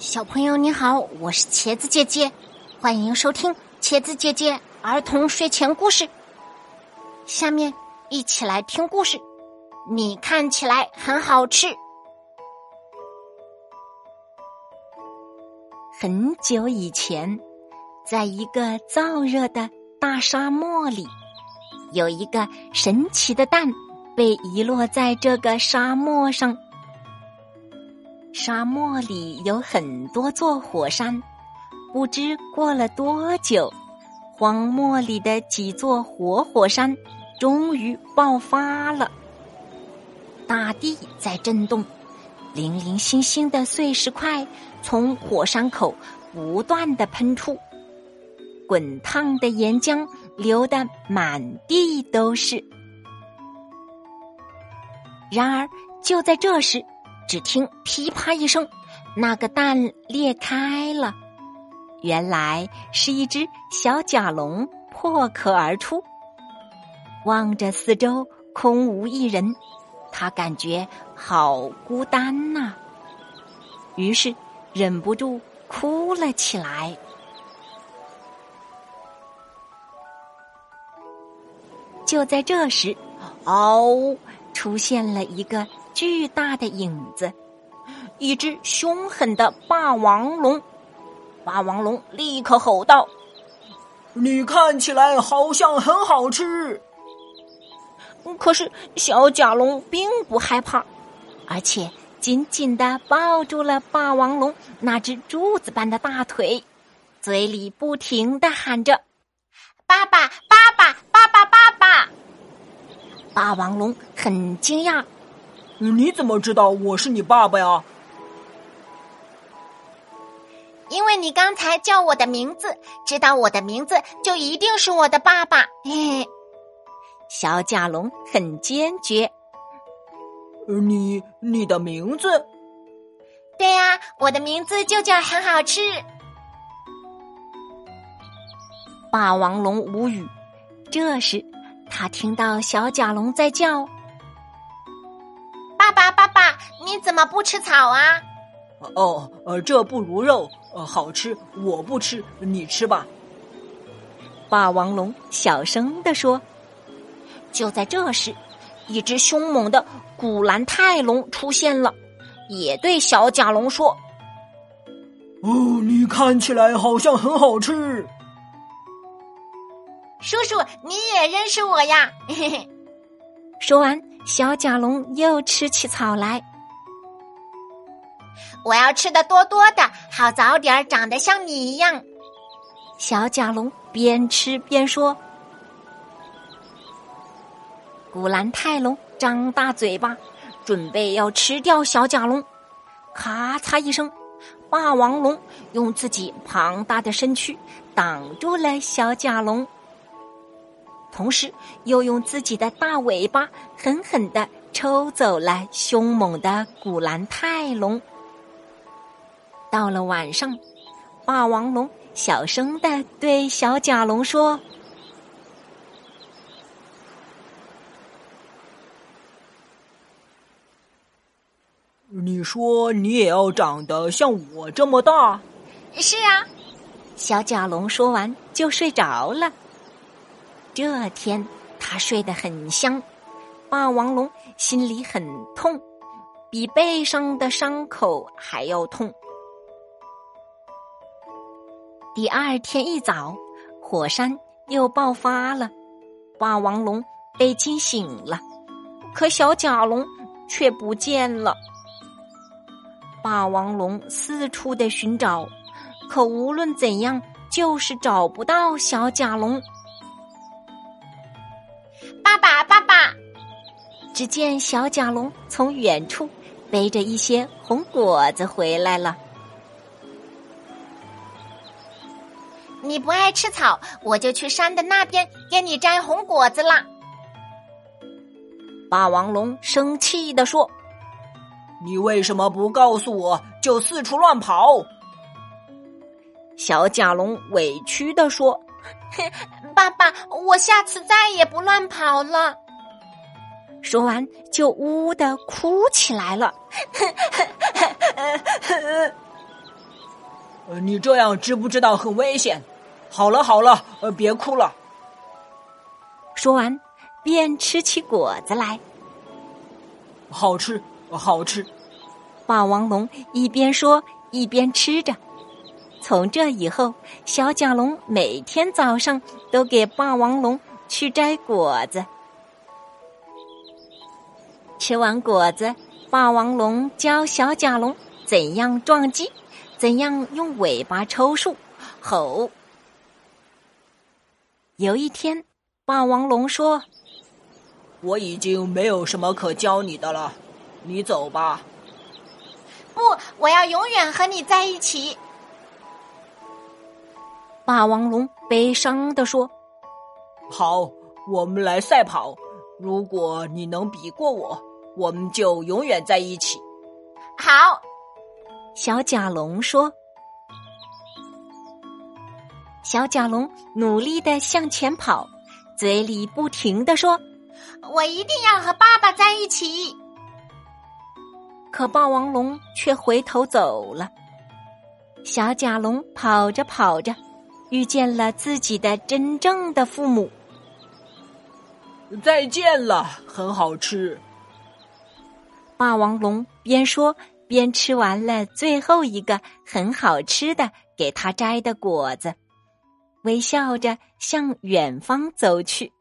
小朋友你好，我是茄子姐姐，欢迎收听茄子姐姐儿童睡前故事。下面一起来听故事。你看起来很好吃。很久以前，在一个燥热的大沙漠里，有一个神奇的蛋被遗落在这个沙漠上。沙漠里有很多座火山，不知过了多久，荒漠里的几座活火山终于爆发了。大地在震动，零零星星的碎石块从火山口不断的喷出，滚烫的岩浆流得满地都是。然而，就在这时。只听噼啪一声，那个蛋裂开了。原来是一只小甲龙破壳而出。望着四周空无一人，他感觉好孤单呐。于是忍不住哭了起来。就在这时，嗷！出现了一个。巨大的影子，一只凶狠的霸王龙。霸王龙立刻吼道：“你看起来好像很好吃。”可是小甲龙并不害怕，而且紧紧的抱住了霸王龙那只柱子般的大腿，嘴里不停的喊着：“爸爸，爸爸，爸爸，爸爸！”霸王龙很惊讶。你怎么知道我是你爸爸呀？因为你刚才叫我的名字，知道我的名字就一定是我的爸爸。嘿嘿，小甲龙很坚决。你你的名字？对呀，我的名字就叫很好吃。霸王龙无语。这时，他听到小甲龙在叫。爸爸，爸爸，你怎么不吃草啊？哦，呃，这不如肉，呃，好吃。我不吃，你吃吧。霸王龙小声的说。就在这时，一只凶猛的古兰泰龙出现了，也对小甲龙说：“哦，你看起来好像很好吃。叔叔，你也认识我呀？”嘿嘿。说完。小甲龙又吃起草来。我要吃的多多的，好早点长得像你一样。小甲龙边吃边说。古兰泰龙张大嘴巴，准备要吃掉小甲龙。咔嚓一声，霸王龙用自己庞大的身躯挡住了小甲龙。同时，又用自己的大尾巴狠狠的抽走了凶猛的古兰泰龙。到了晚上，霸王龙小声的对小甲龙说：“你说你也要长得像我这么大？”“是啊。”小甲龙说完就睡着了。这天，他睡得很香。霸王龙心里很痛，比背上的伤口还要痛。第二天一早，火山又爆发了，霸王龙被惊醒了，可小甲龙却不见了。霸王龙四处的寻找，可无论怎样，就是找不到小甲龙。爸爸，爸爸！只见小甲龙从远处背着一些红果子回来了。你不爱吃草，我就去山的那边给你摘红果子啦。霸王龙生气的说：“你为什么不告诉我就四处乱跑？”小甲龙委屈的说。爸爸，我下次再也不乱跑了。说完，就呜呜的哭起来了。你这样知不知道很危险？好了好了，呃，别哭了。说完，便吃起果子来。好吃，好吃。霸王龙一边说一边吃着。从这以后，小甲龙每天早上都给霸王龙去摘果子。吃完果子，霸王龙教小甲龙怎样撞击，怎样用尾巴抽树，吼。有一天，霸王龙说：“我已经没有什么可教你的了，你走吧。”不，我要永远和你在一起。霸王龙悲伤地说：“好，我们来赛跑。如果你能比过我，我们就永远在一起。”好，小甲龙说。小甲龙努力的向前跑，嘴里不停的说：“我一定要和爸爸在一起。”可霸王龙却回头走了。小甲龙跑着跑着。遇见了自己的真正的父母。再见了，很好吃。霸王龙边说边吃完了最后一个很好吃的给他摘的果子，微笑着向远方走去。